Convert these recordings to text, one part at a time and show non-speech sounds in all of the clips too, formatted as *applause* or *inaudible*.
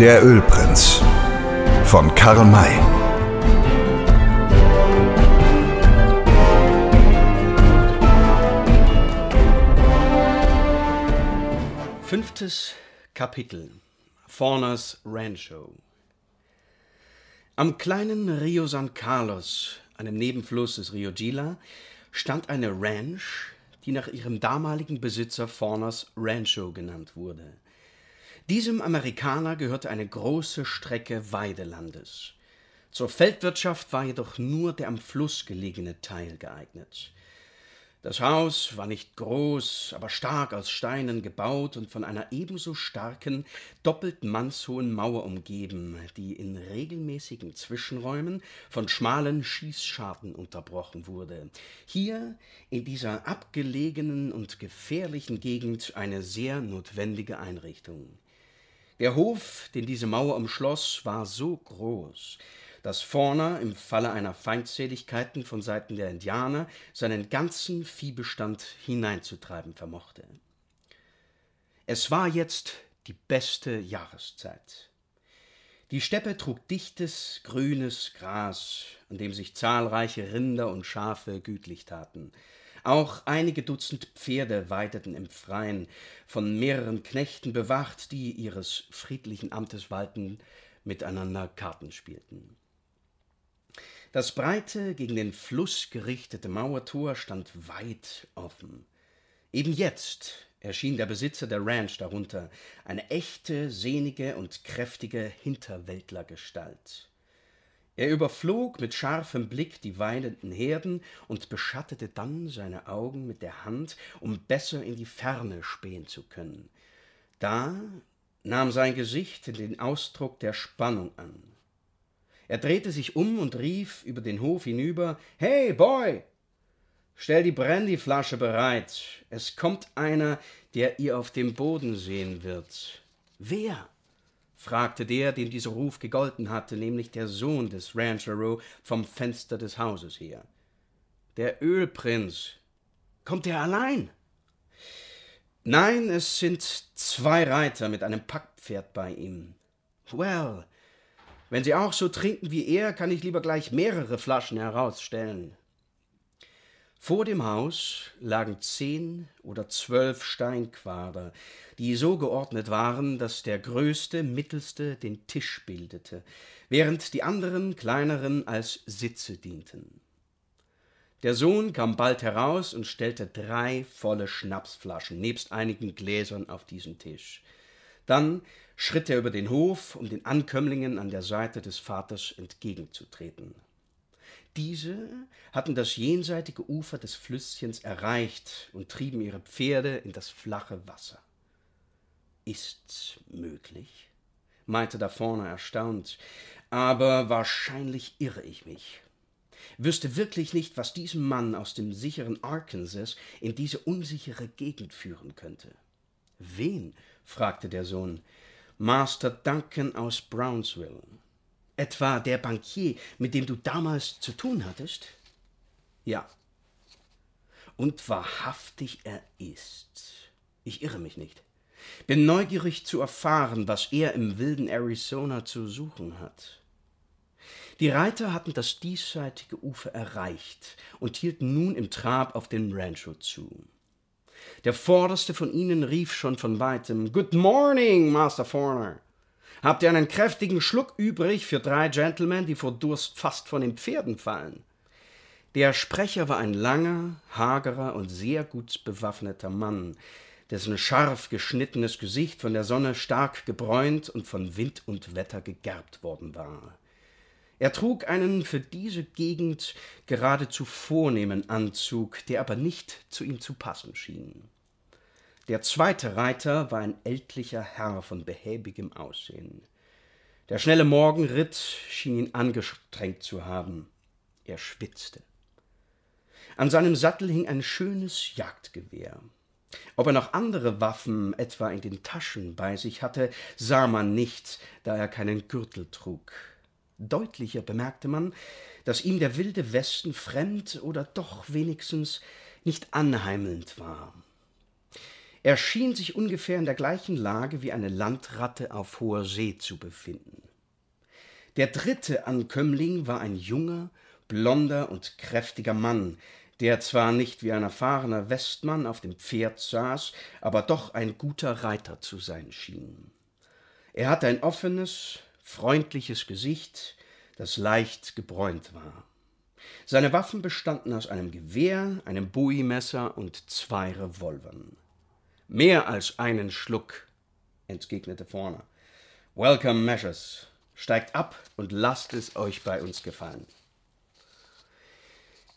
Der Ölprinz von Karl May. Fünftes Kapitel Fauners Rancho Am kleinen Rio San Carlos, einem Nebenfluss des Rio Gila, stand eine Ranch, die nach ihrem damaligen Besitzer Fauners Rancho genannt wurde. Diesem Amerikaner gehörte eine große Strecke Weidelandes. Zur Feldwirtschaft war jedoch nur der am Fluss gelegene Teil geeignet. Das Haus war nicht groß, aber stark aus Steinen gebaut und von einer ebenso starken, doppelt mannshohen Mauer umgeben, die in regelmäßigen Zwischenräumen von schmalen Schießscharten unterbrochen wurde. Hier, in dieser abgelegenen und gefährlichen Gegend, eine sehr notwendige Einrichtung. Der Hof, den diese Mauer umschloss, war so groß, dass Fauna im Falle einer Feindseligkeiten von Seiten der Indianer seinen ganzen Viehbestand hineinzutreiben vermochte. Es war jetzt die beste Jahreszeit. Die Steppe trug dichtes, grünes Gras, an dem sich zahlreiche Rinder und Schafe gütlich taten. Auch einige Dutzend Pferde weideten im Freien, von mehreren Knechten bewacht, die ihres friedlichen Amtes walten, miteinander Karten spielten. Das breite, gegen den Fluss gerichtete Mauertor stand weit offen. Eben jetzt erschien der Besitzer der Ranch darunter, eine echte, sehnige und kräftige Hinterwäldlergestalt. Er überflog mit scharfem Blick die weidenden Herden und beschattete dann seine Augen mit der Hand, um besser in die Ferne spähen zu können. Da nahm sein Gesicht den Ausdruck der Spannung an. Er drehte sich um und rief über den Hof hinüber Hey, Boy. Stell die Brandyflasche bereit. Es kommt einer, der ihr auf dem Boden sehen wird. Wer? Fragte der, dem dieser Ruf gegolten hatte, nämlich der Sohn des Ranchero vom Fenster des Hauses her. Der Ölprinz. Kommt er allein? Nein, es sind zwei Reiter mit einem Packpferd bei ihm. Well, wenn Sie auch so trinken wie er, kann ich lieber gleich mehrere Flaschen herausstellen. Vor dem Haus lagen zehn oder zwölf Steinquader, die so geordnet waren, dass der größte, mittelste den Tisch bildete, während die anderen kleineren als Sitze dienten. Der Sohn kam bald heraus und stellte drei volle Schnapsflaschen nebst einigen Gläsern auf diesen Tisch. Dann schritt er über den Hof, um den Ankömmlingen an der Seite des Vaters entgegenzutreten. Diese hatten das jenseitige Ufer des Flüsschens erreicht und trieben ihre Pferde in das flache Wasser. Ist's möglich? meinte da vorne erstaunt, aber wahrscheinlich irre ich mich. Wüsste wirklich nicht, was diesen Mann aus dem sicheren Arkansas in diese unsichere Gegend führen könnte. Wen? fragte der Sohn. Master Duncan aus Brownsville. Etwa der Bankier, mit dem du damals zu tun hattest? Ja. Und wahrhaftig er ist. Ich irre mich nicht. Bin neugierig zu erfahren, was er im wilden Arizona zu suchen hat. Die Reiter hatten das diesseitige Ufer erreicht und hielten nun im Trab auf den Rancho zu. Der vorderste von ihnen rief schon von weitem Good morning, Master Forner. Habt ihr einen kräftigen Schluck übrig für drei Gentlemen, die vor Durst fast von den Pferden fallen? Der Sprecher war ein langer, hagerer und sehr gut bewaffneter Mann, dessen scharf geschnittenes Gesicht von der Sonne stark gebräunt und von Wind und Wetter gegerbt worden war. Er trug einen für diese Gegend geradezu vornehmen Anzug, der aber nicht zu ihm zu passen schien. Der zweite Reiter war ein ältlicher Herr von behäbigem Aussehen. Der schnelle Morgenritt schien ihn angestrengt zu haben. Er schwitzte. An seinem Sattel hing ein schönes Jagdgewehr. Ob er noch andere Waffen etwa in den Taschen bei sich hatte, sah man nicht, da er keinen Gürtel trug. Deutlicher bemerkte man, dass ihm der wilde Westen fremd oder doch wenigstens nicht anheimelnd war. Er schien sich ungefähr in der gleichen Lage wie eine Landratte auf hoher See zu befinden. Der dritte Ankömmling war ein junger, blonder und kräftiger Mann, der zwar nicht wie ein erfahrener Westmann auf dem Pferd saß, aber doch ein guter Reiter zu sein schien. Er hatte ein offenes, freundliches Gesicht, das leicht gebräunt war. Seine Waffen bestanden aus einem Gewehr, einem Bowie-Messer und zwei Revolvern. Mehr als einen Schluck, entgegnete Forner. Welcome, Measures. Steigt ab und lasst es euch bei uns gefallen.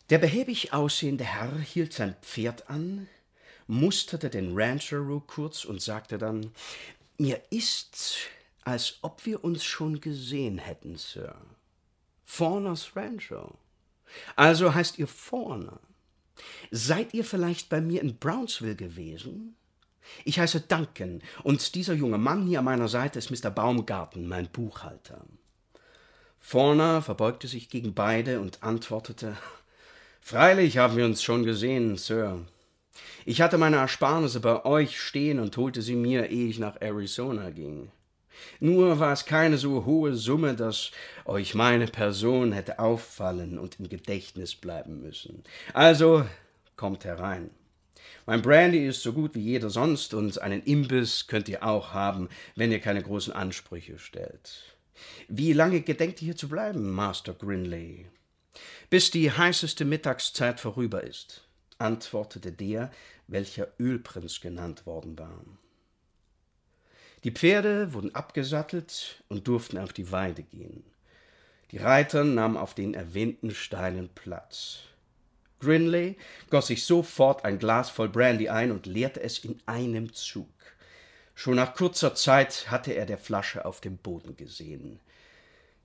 Der behäbig aussehende Herr hielt sein Pferd an, musterte den Ranchero kurz und sagte dann: Mir ist, als ob wir uns schon gesehen hätten, Sir. Fawners Rancho. Also heißt ihr Fawner. Seid ihr vielleicht bei mir in Brownsville gewesen? Ich heiße Duncan und dieser junge Mann hier an meiner Seite ist Mr. Baumgarten, mein Buchhalter. Fawner verbeugte sich gegen beide und antwortete Freilich haben wir uns schon gesehen, Sir. Ich hatte meine Ersparnisse bei euch stehen und holte sie mir, ehe ich nach Arizona ging. Nur war es keine so hohe Summe, dass euch meine Person hätte auffallen und im Gedächtnis bleiben müssen. Also kommt herein. Mein Brandy ist so gut wie jeder sonst und einen Imbiss könnt ihr auch haben, wenn ihr keine großen Ansprüche stellt. Wie lange gedenkt ihr hier zu bleiben, Master Grinley? bis die heißeste Mittagszeit vorüber ist, antwortete der, welcher Ölprinz genannt worden war. Die Pferde wurden abgesattelt und durften auf die Weide gehen. Die Reiter nahmen auf den erwähnten Steinen Platz. Grinley goss sich sofort ein Glas voll Brandy ein und leerte es in einem Zug. Schon nach kurzer Zeit hatte er der Flasche auf dem Boden gesehen.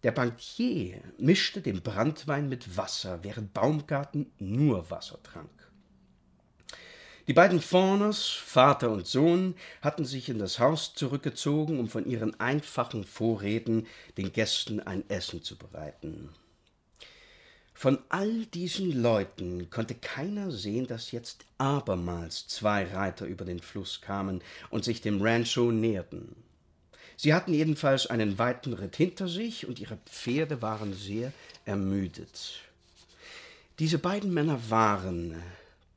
Der Bankier mischte den Branntwein mit Wasser, während Baumgarten nur Wasser trank. Die beiden Fawners, Vater und Sohn, hatten sich in das Haus zurückgezogen, um von ihren einfachen Vorräten den Gästen ein Essen zu bereiten. Von all diesen Leuten konnte keiner sehen, dass jetzt abermals zwei Reiter über den Fluss kamen und sich dem Rancho näherten. Sie hatten jedenfalls einen weiten Ritt hinter sich und ihre Pferde waren sehr ermüdet. Diese beiden Männer waren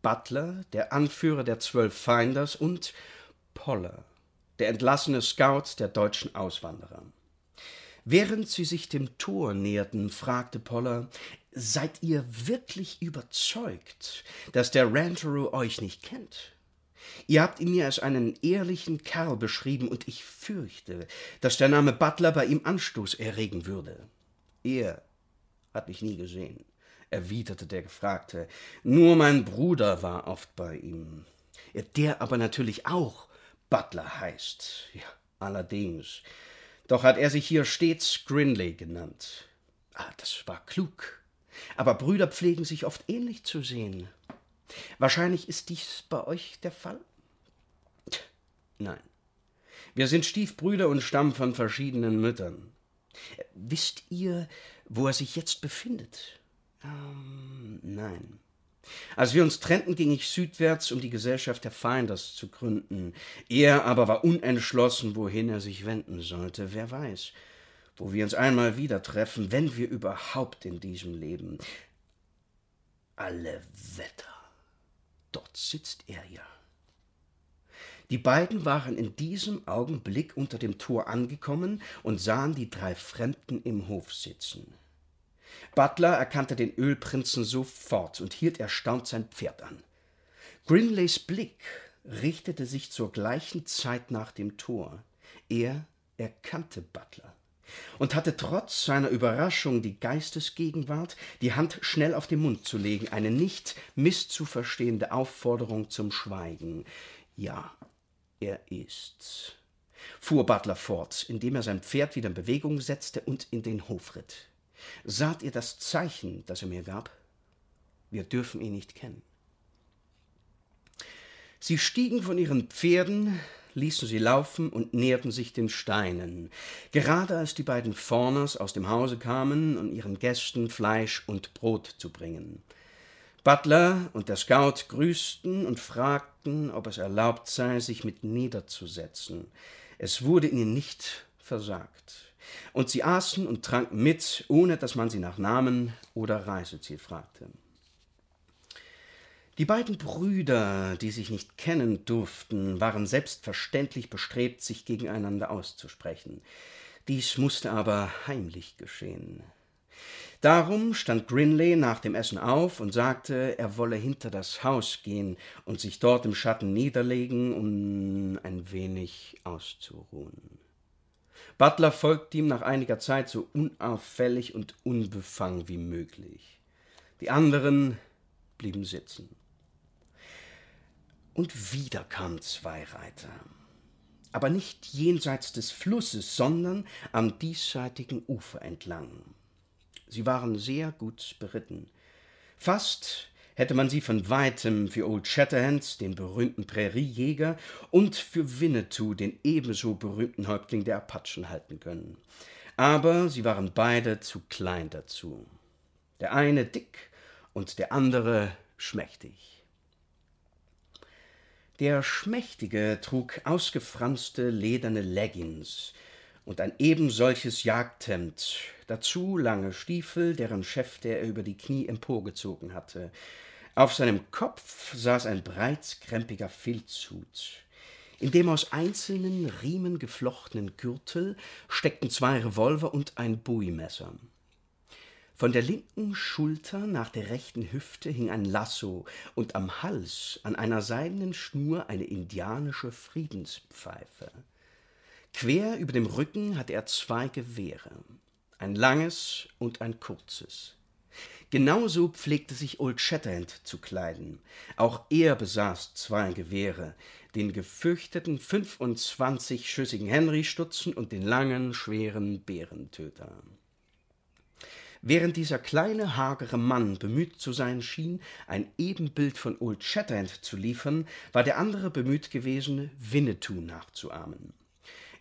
Butler, der Anführer der zwölf Finders, und Poller, der entlassene Scout der deutschen Auswanderer. Während sie sich dem Tor näherten, fragte Poller, Seid ihr wirklich überzeugt, dass der Ranchero euch nicht kennt? Ihr habt ihn mir als einen ehrlichen Kerl beschrieben, und ich fürchte, dass der Name Butler bei ihm Anstoß erregen würde. Er hat mich nie gesehen, erwiderte der Gefragte. Nur mein Bruder war oft bei ihm. Der aber natürlich auch Butler heißt. Ja, allerdings. Doch hat er sich hier stets Grinley genannt. Ah, das war klug. Aber Brüder pflegen sich oft ähnlich zu sehen. Wahrscheinlich ist dies bei euch der Fall? Nein. Wir sind Stiefbrüder und stammen von verschiedenen Müttern. Wisst ihr, wo er sich jetzt befindet? Ähm, nein. Als wir uns trennten, ging ich südwärts, um die Gesellschaft der Finders zu gründen. Er aber war unentschlossen, wohin er sich wenden sollte. Wer weiß, wo wir uns einmal wieder treffen, wenn wir überhaupt in diesem Leben. Alle Wetter. Dort sitzt er ja. Die beiden waren in diesem Augenblick unter dem Tor angekommen und sahen die drei Fremden im Hof sitzen. Butler erkannte den Ölprinzen sofort und hielt erstaunt sein Pferd an. Grinleys Blick richtete sich zur gleichen Zeit nach dem Tor. Er erkannte Butler und hatte trotz seiner Überraschung die Geistesgegenwart, die Hand schnell auf den Mund zu legen, eine nicht misszuverstehende Aufforderung zum Schweigen. Ja, er ist's, fuhr Butler fort, indem er sein Pferd wieder in Bewegung setzte und in den Hof ritt. Saht ihr das Zeichen, das er mir gab? Wir dürfen ihn nicht kennen. Sie stiegen von ihren Pferden, ließen sie laufen und näherten sich den Steinen, gerade als die beiden Fawners aus dem Hause kamen, um ihren Gästen Fleisch und Brot zu bringen. Butler und der Scout grüßten und fragten, ob es erlaubt sei, sich mit niederzusetzen. Es wurde ihnen nicht versagt. Und sie aßen und tranken mit, ohne dass man sie nach Namen oder Reiseziel fragte. Die beiden Brüder, die sich nicht kennen durften, waren selbstverständlich bestrebt, sich gegeneinander auszusprechen. Dies musste aber heimlich geschehen. Darum stand Grinley nach dem Essen auf und sagte, er wolle hinter das Haus gehen und sich dort im Schatten niederlegen, um ein wenig auszuruhen. Butler folgte ihm nach einiger Zeit so unauffällig und unbefangen wie möglich. Die anderen blieben sitzen. Und wieder kamen zwei Reiter. Aber nicht jenseits des Flusses, sondern am diesseitigen Ufer entlang. Sie waren sehr gut beritten. Fast hätte man sie von weitem für Old Shatterhand, den berühmten Präriejäger, und für Winnetou, den ebenso berühmten Häuptling der Apachen, halten können. Aber sie waren beide zu klein dazu. Der eine dick und der andere schmächtig. Der Schmächtige trug ausgefranste lederne Leggings und ein ebensolches Jagdhemd, dazu lange Stiefel, deren Schäfte er über die Knie emporgezogen hatte. Auf seinem Kopf saß ein breitkrempiger Filzhut. In dem aus einzelnen Riemen geflochtenen Gürtel steckten zwei Revolver und ein Bowie-Messer. Von der linken Schulter nach der rechten Hüfte hing ein Lasso und am Hals an einer seidenen Schnur eine indianische Friedenspfeife. Quer über dem Rücken hatte er zwei Gewehre, ein langes und ein kurzes. Genauso pflegte sich Old Shatterhand zu kleiden. Auch er besaß zwei Gewehre, den gefürchteten 25-schüssigen Henry-Stutzen und den langen, schweren Bärentöter. Während dieser kleine, hagere Mann bemüht zu sein schien, ein Ebenbild von Old Shatterhand zu liefern, war der andere bemüht gewesen, Winnetou nachzuahmen.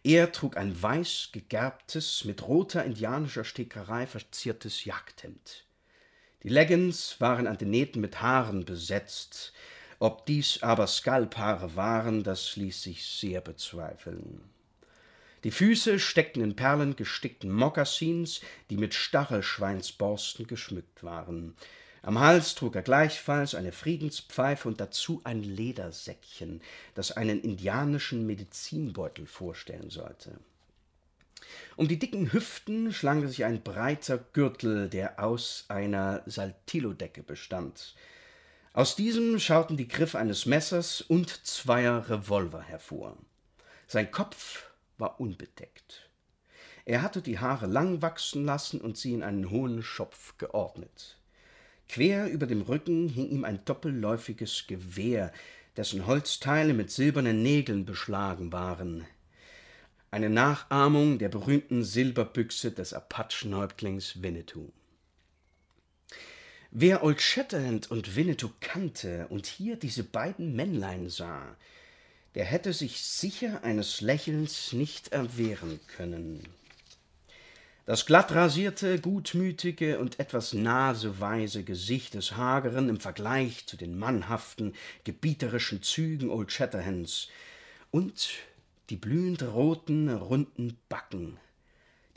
Er trug ein weiß gegerbtes, mit roter indianischer Stickerei verziertes Jagdhemd. Die Leggings waren an den Nähten mit Haaren besetzt. Ob dies aber Skalphaare waren, das ließ sich sehr bezweifeln. Die Füße steckten in perlengestickten Mokassins, die mit Stachelschweinsborsten geschmückt waren. Am Hals trug er gleichfalls eine Friedenspfeife und dazu ein Ledersäckchen, das einen indianischen Medizinbeutel vorstellen sollte. Um die dicken Hüften schlang sich ein breiter Gürtel, der aus einer Saltillodecke bestand. Aus diesem schauten die Griffe eines Messers und zweier Revolver hervor. Sein Kopf war unbedeckt. Er hatte die Haare lang wachsen lassen und sie in einen hohen Schopf geordnet. Quer über dem Rücken hing ihm ein doppelläufiges Gewehr, dessen Holzteile mit silbernen Nägeln beschlagen waren. Eine Nachahmung der berühmten Silberbüchse des Apachenhäuptlings Winnetou. Wer Old Shatterhand und Winnetou kannte und hier diese beiden Männlein sah, der hätte sich sicher eines Lächelns nicht erwehren können. Das glattrasierte, gutmütige und etwas naseweise Gesicht des Hageren im Vergleich zu den mannhaften, gebieterischen Zügen Old Shatterhands und die blühend roten, runden Backen,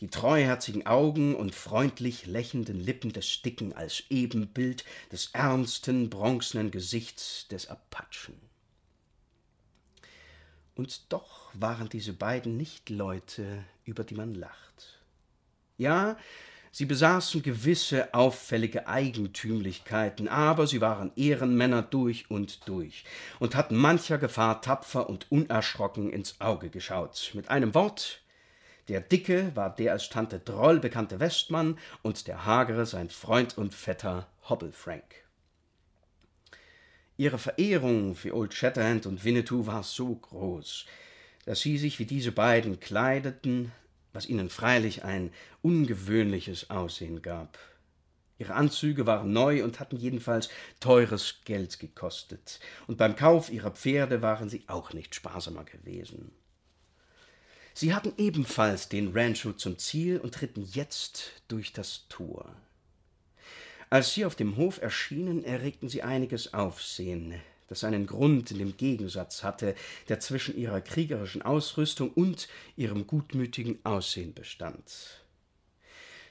die treuherzigen Augen und freundlich lächelnden Lippen des Dicken als Ebenbild des ernsten, bronzenen Gesichts des Apachen. Und doch waren diese beiden nicht Leute, über die man lacht. Ja, sie besaßen gewisse auffällige Eigentümlichkeiten, aber sie waren Ehrenmänner durch und durch und hatten mancher Gefahr tapfer und unerschrocken ins Auge geschaut. Mit einem Wort, der Dicke war der als Tante Droll bekannte Westmann und der Hagere sein Freund und Vetter Hobble Frank. Ihre Verehrung für Old Shatterhand und Winnetou war so groß, dass sie sich wie diese beiden kleideten, was ihnen freilich ein ungewöhnliches Aussehen gab. Ihre Anzüge waren neu und hatten jedenfalls teures Geld gekostet, und beim Kauf ihrer Pferde waren sie auch nicht sparsamer gewesen. Sie hatten ebenfalls den Rancho zum Ziel und ritten jetzt durch das Tor. Als sie auf dem Hof erschienen, erregten sie einiges Aufsehen. das einen Grund in dem Gegensatz hatte, der zwischen ihrer kriegerischen Ausrüstung und ihrem gutmütigen Aussehen bestand.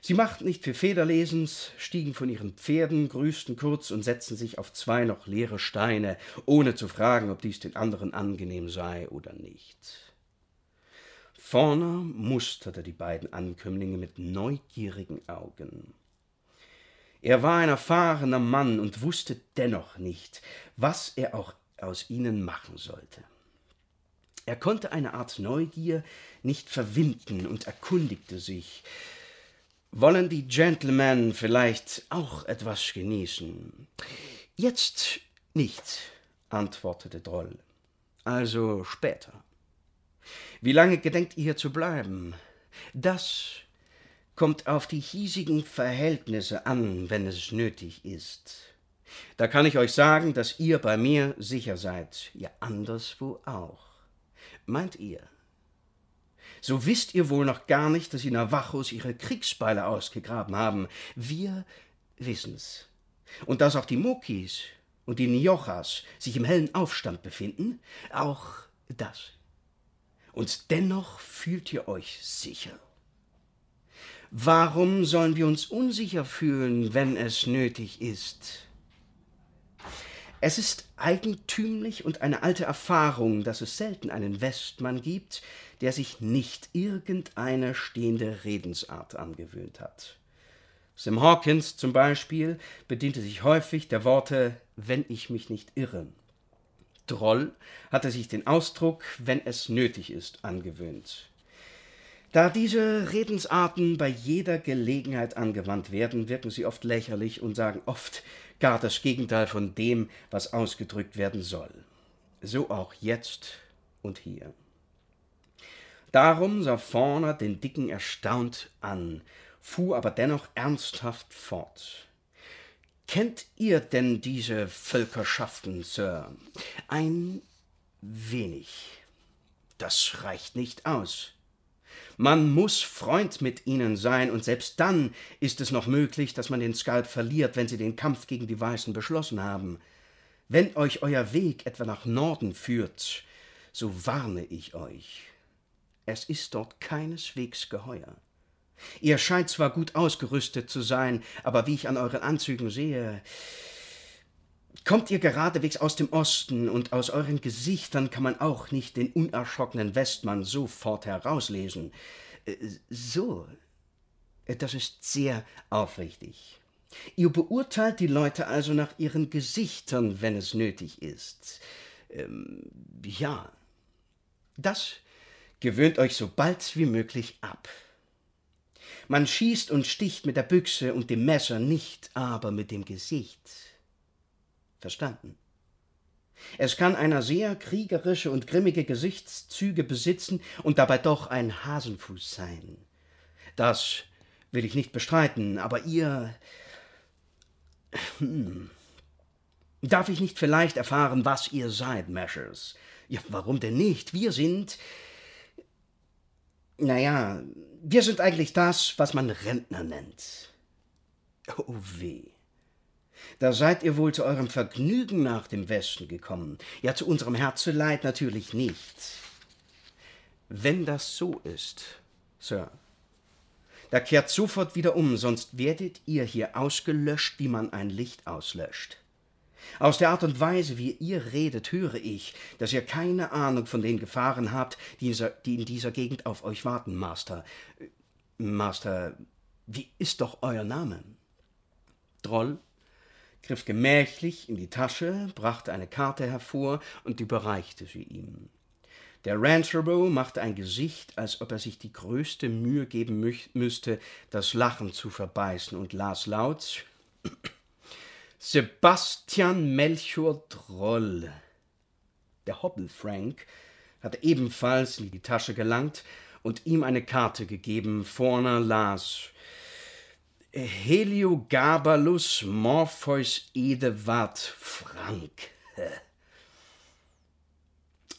Sie machten nicht für Federlesens, stiegen von ihren Pferden, grüßten kurz und setzten sich auf zwei noch leere Steine, ohne zu fragen, ob dies den anderen angenehm sei oder nicht. Vorne musterte die beiden Ankömmlinge mit neugierigen Augen. Er war ein erfahrener Mann und wusste dennoch nicht, was er auch aus ihnen machen sollte. Er konnte eine Art Neugier nicht verwinden und erkundigte sich, wollen die Gentlemen vielleicht auch etwas genießen? Jetzt nicht, antwortete Droll. Also später. Wie lange gedenkt ihr zu bleiben? Das kommt auf die hiesigen Verhältnisse an, wenn es nötig ist. Da kann ich euch sagen, dass ihr bei mir sicher seid, ja anderswo auch. Meint ihr? So wisst ihr wohl noch gar nicht, dass die Navajos ihre Kriegsbeile ausgegraben haben. Wir wissen's. Und dass auch die Mokis und die Niochas sich im hellen Aufstand befinden, auch das. Und dennoch fühlt ihr euch sicher. Warum sollen wir uns unsicher fühlen, wenn es nötig ist? Es ist eigentümlich und eine alte Erfahrung, dass es selten einen Westmann gibt, der sich nicht irgendeine stehende Redensart angewöhnt hat. Sim Hawkins zum Beispiel bediente sich häufig der Worte wenn ich mich nicht irre. Droll hatte sich den Ausdruck wenn es nötig ist angewöhnt. Da diese Redensarten bei jeder Gelegenheit angewandt werden, wirken sie oft lächerlich und sagen oft gar das Gegenteil von dem, was ausgedrückt werden soll. So auch jetzt und hier. Darum sah Fawner den Dicken erstaunt an, fuhr aber dennoch ernsthaft fort. Kennt ihr denn diese Völkerschaften, Sir? Ein wenig. Das reicht nicht aus. Man muss Freund mit ihnen sein, und selbst dann ist es noch möglich, dass man den Skalp verliert, wenn sie den Kampf gegen die Weißen beschlossen haben. Wenn euch euer Weg etwa nach Norden führt, so warne ich euch. Es ist dort keineswegs geheuer. Ihr scheint zwar gut ausgerüstet zu sein, aber wie ich an euren Anzügen sehe, Kommt ihr geradewegs aus dem Osten, und aus euren Gesichtern kann man auch nicht den unerschrockenen Westmann sofort herauslesen. Äh, so, äh, das ist sehr aufrichtig. Ihr beurteilt die Leute also nach ihren Gesichtern, wenn es nötig ist. Ähm, ja, das gewöhnt euch so bald wie möglich ab. Man schießt und sticht mit der Büchse und dem Messer, nicht aber mit dem Gesicht. Verstanden. Es kann einer sehr kriegerische und grimmige Gesichtszüge besitzen und dabei doch ein Hasenfuß sein. Das will ich nicht bestreiten, aber ihr. Hm. Darf ich nicht vielleicht erfahren, was ihr seid, Measures? Ja, warum denn nicht? Wir sind. Naja, wir sind eigentlich das, was man Rentner nennt. Oh weh. Da seid ihr wohl zu eurem Vergnügen nach dem Westen gekommen. Ja, zu unserem Herzeleid natürlich nicht. Wenn das so ist, Sir, da kehrt sofort wieder um, sonst werdet ihr hier ausgelöscht, wie man ein Licht auslöscht. Aus der Art und Weise, wie ihr redet, höre ich, dass ihr keine Ahnung von den Gefahren habt, die in dieser Gegend auf euch warten, Master. Master, wie ist doch euer Name? Droll? Griff gemächlich in die Tasche, brachte eine Karte hervor und überreichte sie ihm. Der Ranchero machte ein Gesicht, als ob er sich die größte Mühe geben müsste, das Lachen zu verbeißen, und las laut *clears throat* Sebastian Melchior Droll. Der Hobble Frank hatte ebenfalls in die Tasche gelangt und ihm eine Karte gegeben. Vorne las Heliogabalus Morpheus Edeward Frank.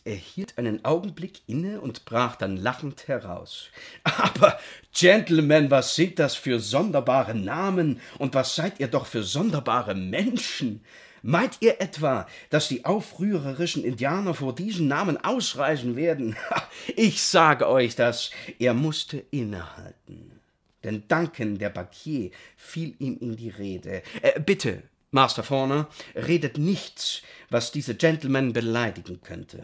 Er hielt einen Augenblick inne und brach dann lachend heraus. Aber, Gentlemen, was sind das für sonderbare Namen und was seid ihr doch für sonderbare Menschen? Meint ihr etwa, dass die aufrührerischen Indianer vor diesen Namen ausreisen werden? *laughs* Ich sage euch das, er musste innehalten. Denn Duncan, der Bankier, fiel ihm in die Rede. Äh, bitte, Master Fauna, redet nichts, was diese Gentlemen beleidigen könnte.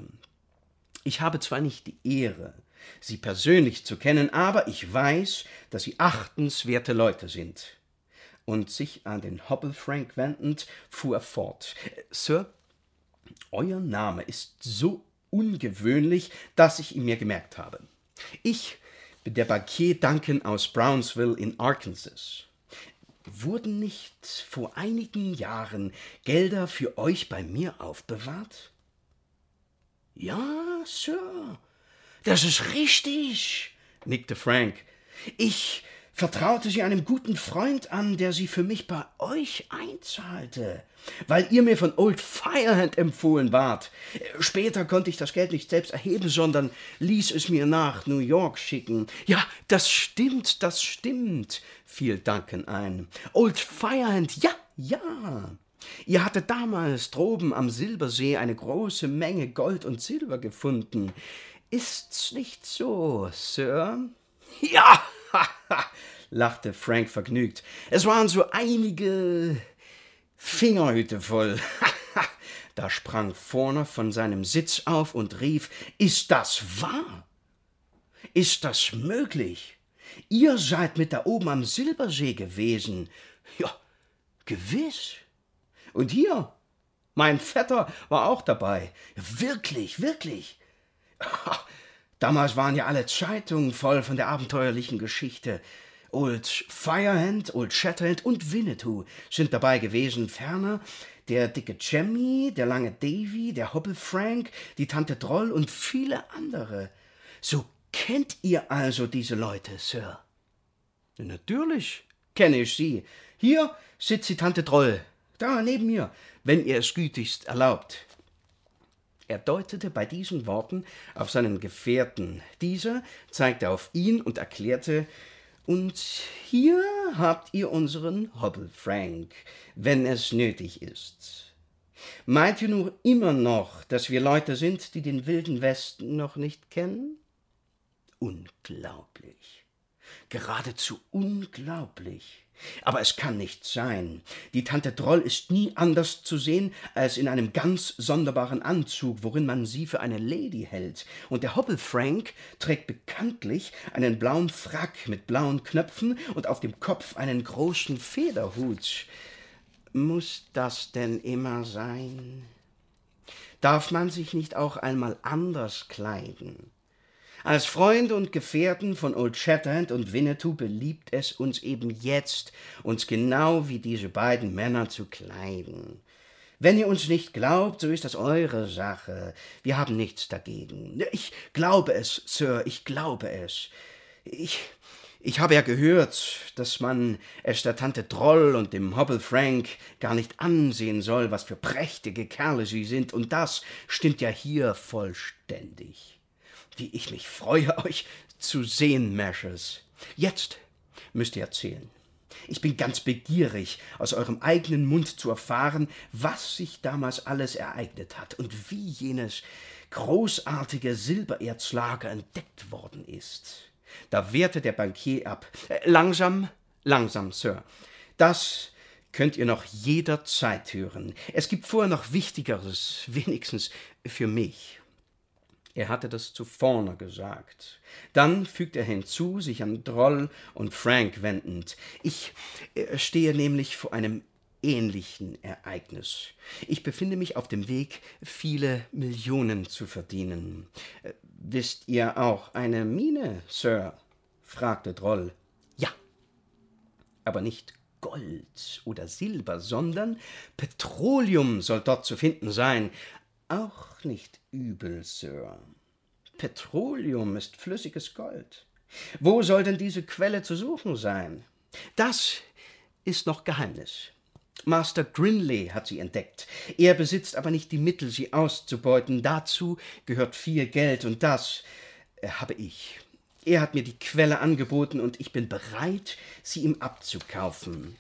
Ich habe zwar nicht die Ehre, Sie persönlich zu kennen, aber ich weiß, dass Sie achtenswerte Leute sind und sich an den Hobble Frank wendend, fuhr er fort. Sir, euer Name ist so ungewöhnlich, dass ich ihn mir gemerkt habe. Ich der Bankier Duncan aus Brownsville in Arkansas. Wurden nicht vor einigen Jahren Gelder für euch bei mir aufbewahrt? Ja, Sir, das ist richtig, nickte Frank. Ich vertraute sie einem guten Freund an, der sie für mich bei euch einzahlte, weil ihr mir von Old Firehand empfohlen wart. Später konnte ich das Geld nicht selbst erheben, sondern ließ es mir nach New York schicken. Ja, das stimmt, das stimmt, fiel Duncan ein. Old Firehand, ja, ja. Ihr hattet damals droben am Silbersee eine große Menge Gold und Silber gefunden. Ist's nicht so, Sir? Ja, *laughs* lachte Frank vergnügt. Es waren so einige Fingerhüte voll. *laughs* da sprang Vorner von seinem Sitz auf und rief: Ist das wahr? Ist das möglich? Ihr seid mit da oben am Silbersee gewesen. Ja, gewiss. Und hier, mein Vetter war auch dabei. Wirklich, wirklich. *laughs* Damals waren ja alle Zeitungen voll von der abenteuerlichen Geschichte. Old Firehand, Old Shatterhand und Winnetou sind dabei gewesen. Ferner der dicke Jemmy, der lange Davy, der Hobble Frank, die Tante Troll und viele andere. So kennt ihr also diese Leute, Sir? Natürlich kenne ich sie. Hier sitzt die Tante Troll, da neben mir, wenn ihr es gütigst erlaubt. Er deutete bei diesen Worten auf seinen Gefährten. Dieser zeigte auf ihn und erklärte, und hier habt ihr unseren Hobble Frank, wenn es nötig ist. Meint ihr nur immer noch, dass wir Leute sind, die den wilden Westen noch nicht kennen? Unglaublich. Geradezu unglaublich. Aber es kann nicht sein. Die Tante Droll ist nie anders zu sehen als in einem ganz sonderbaren Anzug, worin man sie für eine Lady hält. Und der Hobble Frank trägt bekanntlich einen blauen Frack mit blauen Knöpfen und auf dem Kopf einen großen Federhut. Muss das denn immer sein? Darf man sich nicht auch einmal anders kleiden? Als Freunde und Gefährten von Old Shatterhand und Winnetou beliebt es uns eben jetzt, uns genau wie diese beiden Männer zu kleiden. Wenn ihr uns nicht glaubt, so ist das eure Sache. Wir haben nichts dagegen. Ich glaube es, Sir, ich glaube es. Ich, ich habe ja gehört, dass man es der Tante Troll und dem Hobble Frank gar nicht ansehen soll, was für prächtige Kerle sie sind, und das stimmt ja hier vollständig wie ich mich freue, *laughs* euch zu sehen, Mashers. Jetzt müsst ihr erzählen. Ich bin ganz begierig, aus eurem eigenen Mund zu erfahren, was sich damals alles ereignet hat und wie jenes großartige Silbererzlager entdeckt worden ist. Da wehrte der Bankier ab. Äh, langsam, langsam, Sir. Das könnt ihr noch jederzeit hören. Es gibt vorher noch Wichtigeres, wenigstens für mich. Er hatte das zu gesagt. Dann fügt er hinzu, sich an Droll und Frank wendend. Ich äh, stehe nämlich vor einem ähnlichen Ereignis. Ich befinde mich auf dem Weg, viele Millionen zu verdienen. Äh, wisst ihr auch eine Mine, Sir? fragte Droll. Ja, aber nicht Gold oder Silber, sondern Petroleum soll dort zu finden sein, auch nicht übel, Sir. Petroleum ist flüssiges Gold. Wo soll denn diese Quelle zu suchen sein? Das ist noch Geheimnis. Master Grinley hat sie entdeckt. Er besitzt aber nicht die Mittel, sie auszubeuten. Dazu gehört viel Geld, und das äh, habe ich. Er hat mir die Quelle angeboten, und ich bin bereit, sie ihm abzukaufen.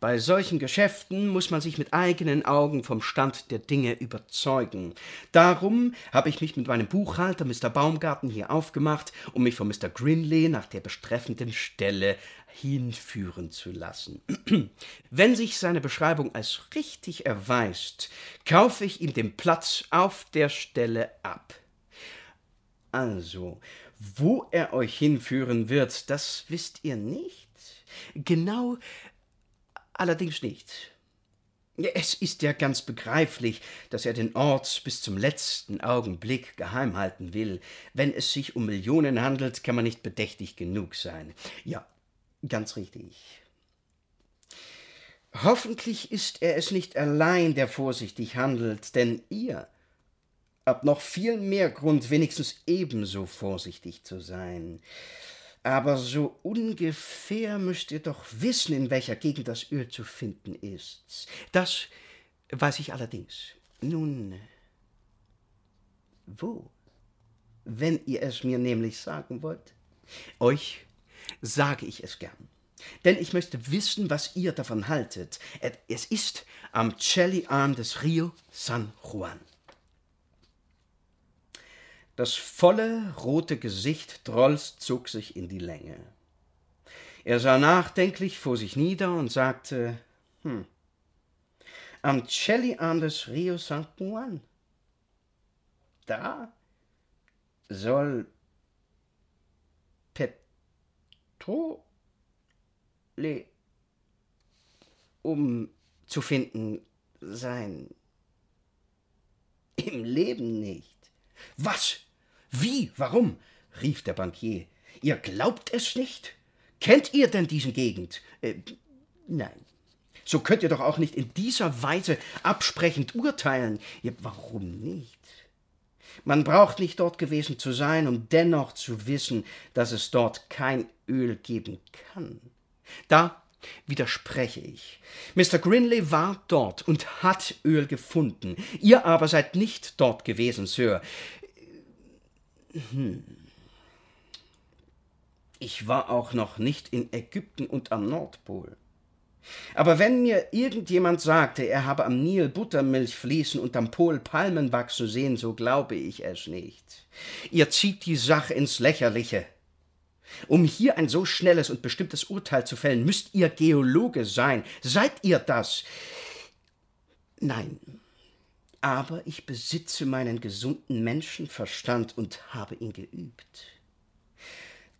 Bei solchen Geschäften muss man sich mit eigenen Augen vom Stand der Dinge überzeugen. Darum habe ich mich mit meinem Buchhalter Mr. Baumgarten hier aufgemacht, um mich von Mr. Grinley nach der bestreffenden Stelle hinführen zu lassen. *clears throat* Wenn sich seine Beschreibung als richtig erweist, kaufe ich ihm den Platz auf der Stelle ab. Also, wo er euch hinführen wird, das wisst ihr nicht? Genau allerdings nicht. Es ist ja ganz begreiflich, dass er den Ort bis zum letzten Augenblick geheim halten will. Wenn es sich um Millionen handelt, kann man nicht bedächtig genug sein. Ja, ganz richtig. Hoffentlich ist er es nicht allein, der vorsichtig handelt, denn ihr habt noch viel mehr Grund, wenigstens ebenso vorsichtig zu sein. Aber so ungefähr müsst ihr doch wissen, in welcher Gegend das Öl zu finden ist. Das weiß ich allerdings. Nun, wo? Wenn ihr es mir nämlich sagen wollt. Euch sage ich es gern. Denn ich möchte wissen, was ihr davon haltet. Es ist am Celli-Arm des Rio San Juan. Das volle, rote Gesicht Trolls zog sich in die Länge. Er sah nachdenklich vor sich nieder und sagte, hm, am Celli-Arm des Rio San Juan. Da soll Petrole um zu finden sein. Im Leben nicht. Was? Wie? Warum? rief der Bankier. Ihr glaubt es nicht? Kennt ihr denn diesen Gegend? Äh, nein. So könnt ihr doch auch nicht in dieser Weise absprechend urteilen. Ja, warum nicht? Man braucht nicht dort gewesen zu sein, um dennoch zu wissen, dass es dort kein Öl geben kann. Da widerspreche ich. Mr. Grinley war dort und hat Öl gefunden. Ihr aber seid nicht dort gewesen, Sir. Ich war auch noch nicht in Ägypten und am Nordpol. Aber wenn mir irgendjemand sagte, er habe am Nil Buttermilch fließen und am Pol Palmen wachsen sehen, so glaube ich es nicht. Ihr zieht die Sache ins Lächerliche. Um hier ein so schnelles und bestimmtes Urteil zu fällen, müsst ihr Geologe sein. Seid ihr das? Nein. Aber ich besitze meinen gesunden Menschenverstand und habe ihn geübt.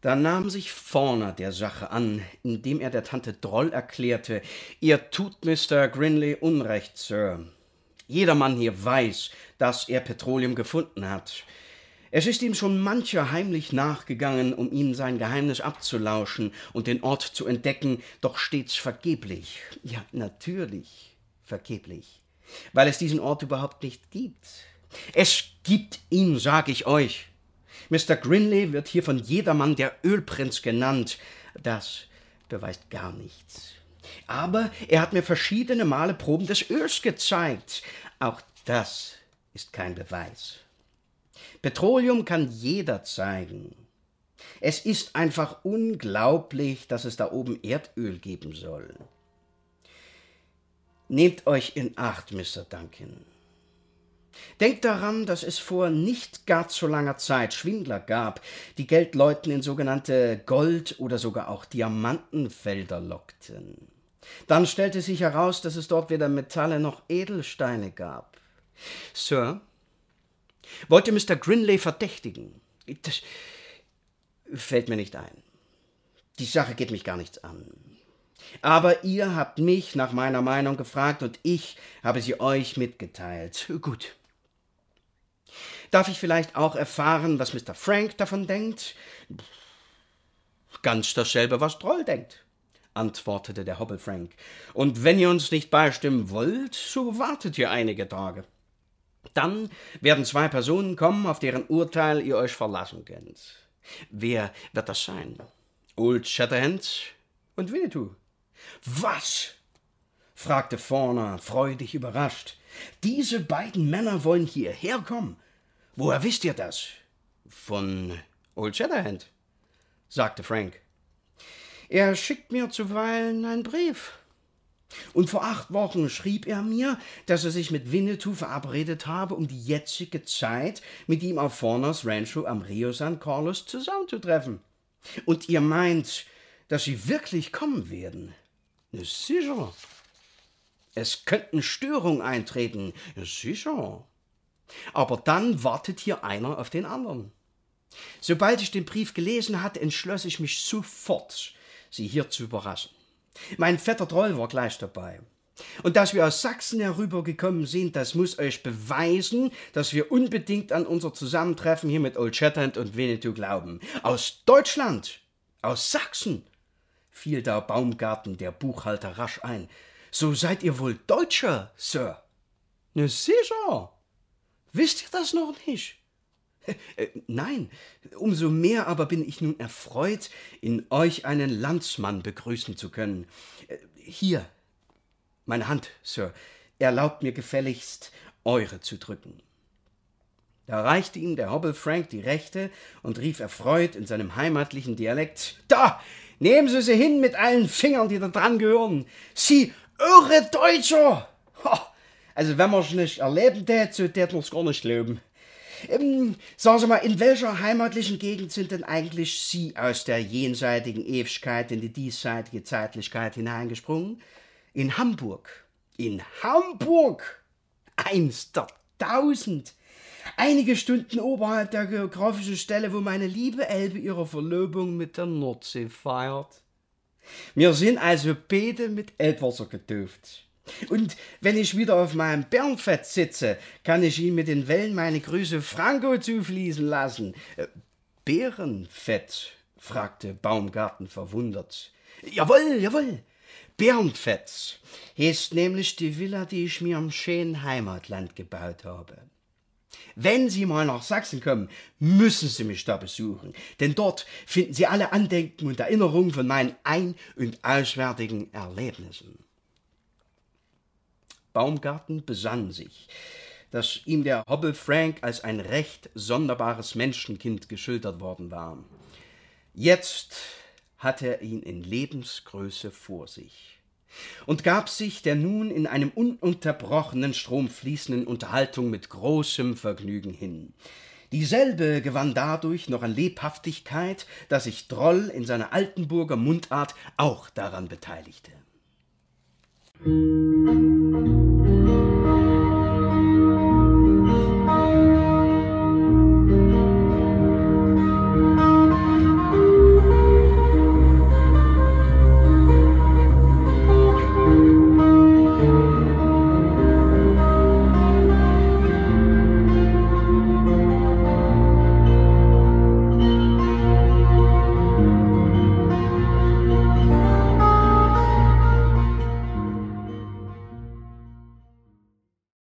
Da nahm sich Fauna der Sache an, indem er der Tante Droll erklärte, ihr tut Mr. Grinley Unrecht, Sir. Jedermann hier weiß, dass er Petroleum gefunden hat. Es ist ihm schon mancher heimlich nachgegangen, um ihm sein Geheimnis abzulauschen und den Ort zu entdecken, doch stets vergeblich. Ja, natürlich vergeblich, weil es diesen Ort überhaupt nicht gibt. Es gibt ihn, sag ich euch. Mr. Grinley wird hier von jedermann der Ölprinz genannt. Das beweist gar nichts. Aber er hat mir verschiedene Male Proben des Öls gezeigt. Auch das ist kein Beweis. Petroleum kann jeder zeigen. Es ist einfach unglaublich, dass es da oben Erdöl geben soll. Nehmt euch in Acht, Mr. Duncan. Denkt daran, dass es vor nicht gar zu langer Zeit Schwindler gab, die Geldleuten in sogenannte Gold- oder sogar auch Diamantenfelder lockten. Dann stellte sich heraus, dass es dort weder Metalle noch Edelsteine gab. Sir, Wollt ihr Mr. Grinley verdächtigen? Das fällt mir nicht ein. Die Sache geht mich gar nichts an. Aber ihr habt mich nach meiner Meinung gefragt und ich habe sie euch mitgeteilt. Gut. Darf ich vielleicht auch erfahren, was Mr. Frank davon denkt? Ganz dasselbe, was Troll denkt, antwortete der Hobble Frank. Und wenn ihr uns nicht beistimmen wollt, so wartet ihr einige Tage. Dann werden zwei Personen kommen, auf deren Urteil ihr euch verlassen könnt. Wer wird das sein? Old Shatterhand und Winnetou. Was? fragte Fauna freudig überrascht. Diese beiden Männer wollen hierher kommen. Woher wisst ihr das? Von Old Shatterhand, sagte Frank. Er schickt mir zuweilen einen Brief. Und vor acht Wochen schrieb er mir, dass er sich mit Winnetou verabredet habe, um die jetzige Zeit mit ihm auf Faunas Rancho am Rio San Carlos zusammenzutreffen. Und ihr meint, dass sie wirklich kommen werden? Sicher. Es könnten Störungen eintreten. Sicher. Aber dann wartet hier einer auf den anderen. Sobald ich den Brief gelesen hatte, entschloss ich mich sofort, sie hier zu überraschen. Mein Vetter Troll war gleich dabei. Und dass wir aus Sachsen herübergekommen sind, das muss euch beweisen, dass wir unbedingt an unser Zusammentreffen hier mit Old Shatterhand und Winnetou glauben. Aus Deutschland, aus Sachsen, fiel da Baumgarten, der Buchhalter, rasch ein. So seid ihr wohl Deutscher, Sir. Na sicher. Wisst ihr das noch nicht? *laughs* Äh, nein, umso mehr aber bin ich nun erfreut, in euch einen Landsmann begrüßen zu können. Äh, hier, meine Hand, Sir, erlaubt mir gefälligst, eure zu drücken. Da reichte ihm der Hobble Frank die rechte und rief erfreut in seinem heimatlichen Dialekt: Da! Nehmen Sie sie hin mit allen Fingern, die da dran gehören! Sie, irre Deutscher! Also, wenn man's nicht erleben tät, so tät man's gar nicht glauben. Ähm, sagen Sie mal, in welcher heimatlichen Gegend sind denn eigentlich Sie aus der jenseitigen Ewigkeit in die diesseitige Zeitlichkeit hineingesprungen? In Hamburg. In Hamburg! Eins der tausend! Einige Stunden oberhalb der geografischen Stelle, wo meine liebe Elbe ihre Verlobung mit der Nordsee feiert. Wir sind also beide mit Elbwasser getauft. Und wenn ich wieder auf meinem Bernfett sitze, kann ich ihn mit den Wellen meine Grüße Franco zufließen lassen. Äh, Bärenfett? fragte Baumgarten verwundert. Jawohl, jawohl. Bärenfett heißt nämlich die Villa, die ich mir am schönen Heimatland gebaut habe. Wenn Sie mal nach Sachsen kommen, müssen Sie mich da besuchen, denn dort finden Sie alle Andenken und Erinnerungen von meinen ein- und auswärtigen Erlebnissen. Baumgarten besann sich, dass ihm der Hobble Frank als ein recht sonderbares Menschenkind geschildert worden war. Jetzt hatte er ihn in Lebensgröße vor sich und gab sich der nun in einem ununterbrochenen Strom fließenden Unterhaltung mit großem Vergnügen hin. Dieselbe gewann dadurch noch an Lebhaftigkeit, dass sich Droll in seiner Altenburger Mundart auch daran beteiligte. Musik